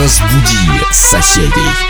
Разбуди соседей.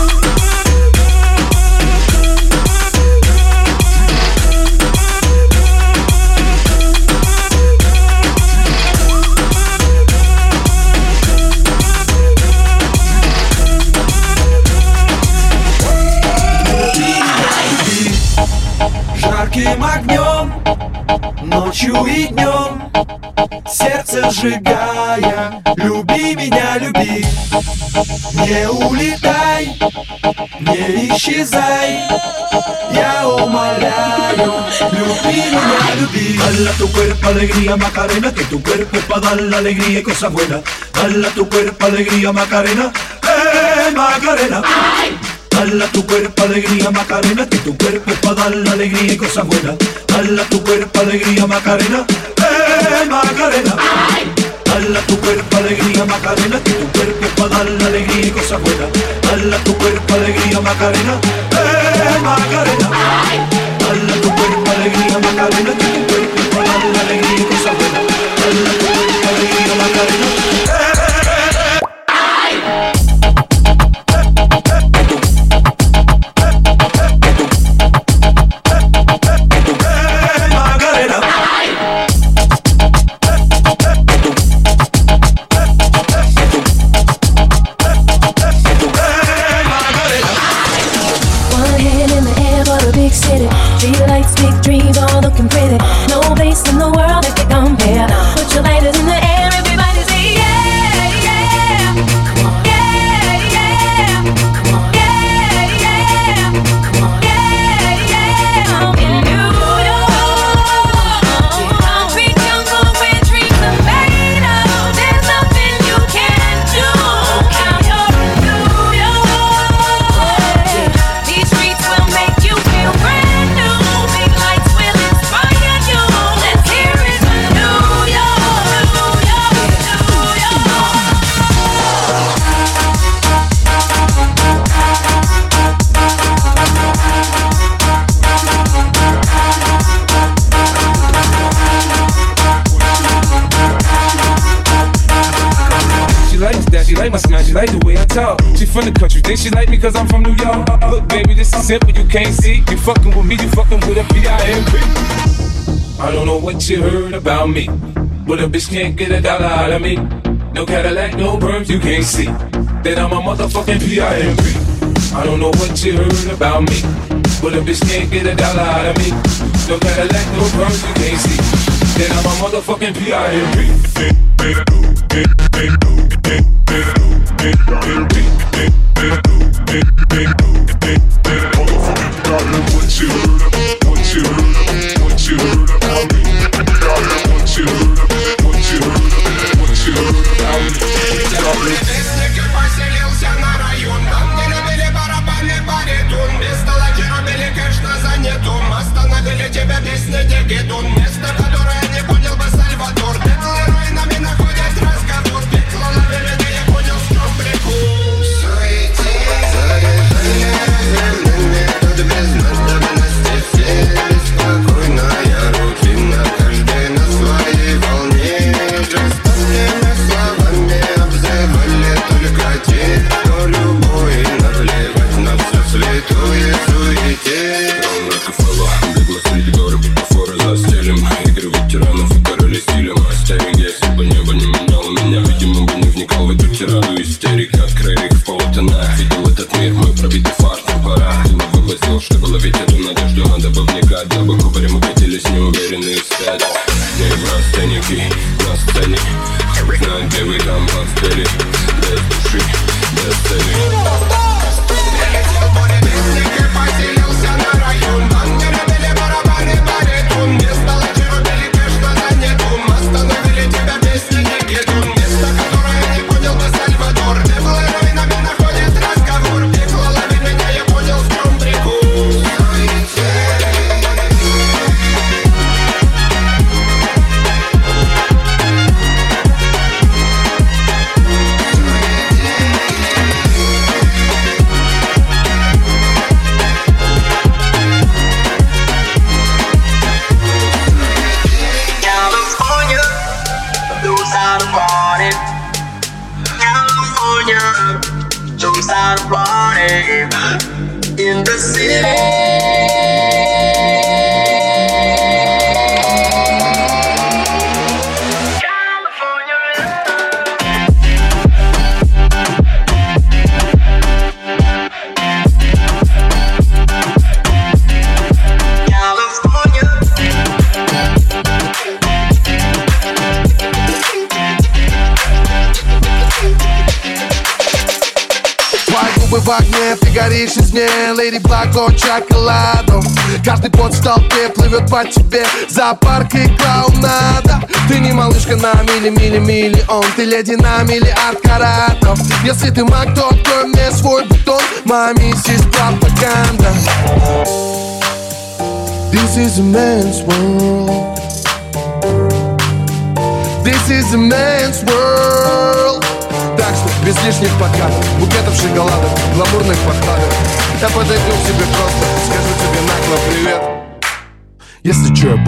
Жарким огнем, ночью и днем Сердце сжигая, люби меня, люби Не улетай, не исчезай Я умоляю, люби меня, люби Dala tu cuerpo alegría Macarena, que tu cuerpo es para dar la alegría y cosas buenas. Dala tu cuerpo alegría Macarena, eh Macarena. Dala tu cuerpo alegría Macarena, que tu cuerpo es para dar la alegría y cosas buenas. Dala tu cuerpo alegría Macarena, eh Macarena. Dala tu cuerpo alegría Macarena, que tu cuerpo es para dar la alegría y cosas buenas. Dala tu cuerpo alegría Macarena, eh Macarena. Dala tu cuerpo alegría Macarena, que tu cuerpo es para dar la alegría I'm it from the country, think she like me cause I'm from New York. Look, baby, this is simple, you can't see. You fucking with me, you fucking with a B.I.M.P. I don't know what you heard about me, but a bitch can't get a dollar out of me. No Cadillac, no perms, you can't see that I'm a motherfucking P.I.M.P. I don't know what you heard about me, But a bitch can't get a dollar out of me, no Cadillac, no pearls you can't see. Then I'm a motherfucking P.I.M.P. Hold on for me, darling, what you бы не меняло меня Видимо, бы не вникал в эту тираду истерик из мне Леди Благо шоколадом. Каждый пот в толпе плывет по тебе Зоопарк и клоунада. Ты не малышка на мили-мили-миллион Ты леди на миллиард каратов Если ты маг, то открой мне свой бутон. Моя миссис пропаганда. This is a man's world. This is a man's world без лишних подкатов Букетов шоколадок, гламурных подкладок Я подойду к тебе просто Скажу тебе нагло привет. Если чё, я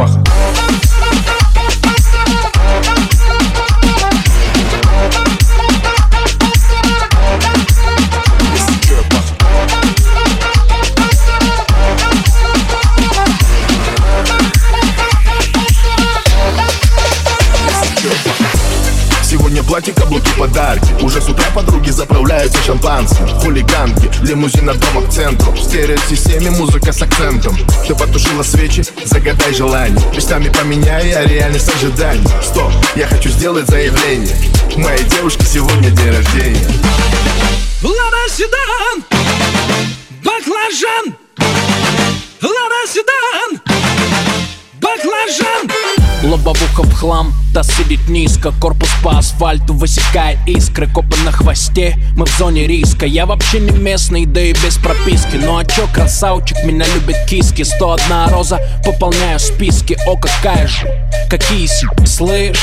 Сегодня платье, каблуки, подарки. Уже с утра подруги заправляются шампанским. Хулиганки, лимузин от дома к центру В стереосистеме музыка с акцентом. Ты потушила свечи, загадай желание. Местами поменяй, а реальность ожиданий. Стоп, я хочу сделать заявление. Моей девушке сегодня день рождения. Лада Седан, баклажан, Лада Седан, баклажан. Лобовуха в хлам, та сидит низко. Корпус по асфальту высекает искры. Копы на хвосте, мы в зоне риска. Я вообще не местный, да и без прописки. Ну а чё, красавчик, меня любят киски. 101 роза, пополняю списки. О, какая же, какие си, слышь.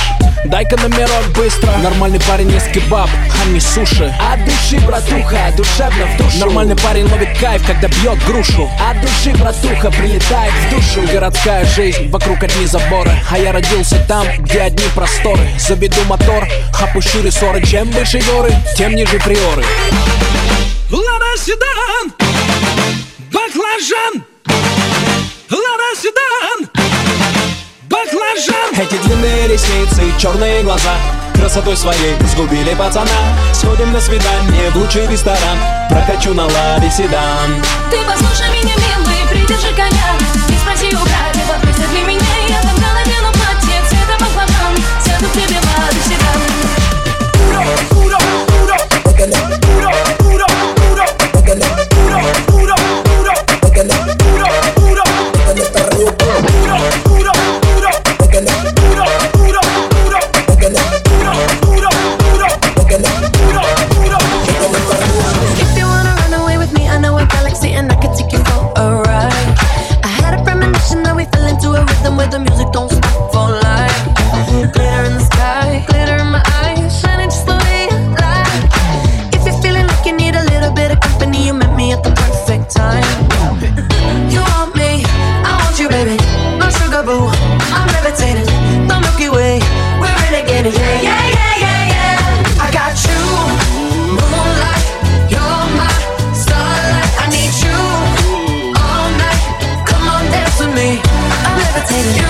Дай-ка номерок быстро. Нормальный парень есть кебаб, а не суши. От души, братуха, душевно в душу. Нормальный парень ловит кайф, когда бьет грушу. От души, братуха, прилетает в душу. Городская жизнь, вокруг одни заборы. А я родился там, где одни одни просторы Заведу мотор, хапущу рессоры Чем выше горы, тем ниже приоры Лада Седан, баклажан! Лада Седан, баклажан! Эти длинные ресницы, черные глаза. Красотой своей сгубили пацана. Сходим на свидание в лучший ресторан. Прокачу на Ладе седан Ты послушай меня, милый, придержи коня. И спроси у брата, levitating.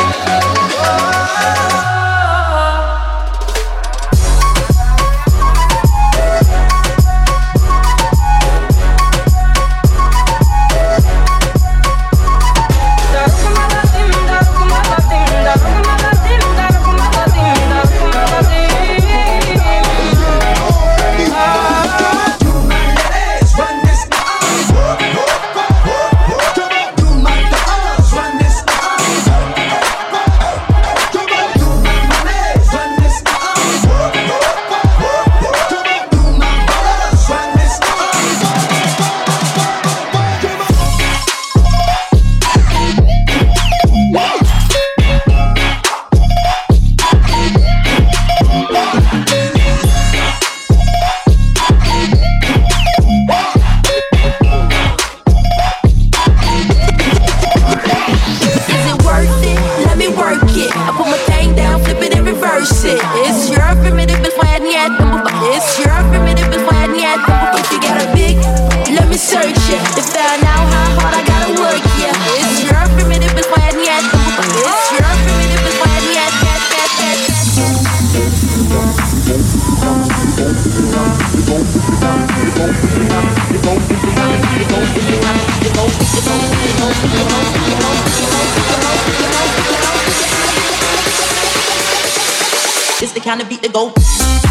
I beat the goal.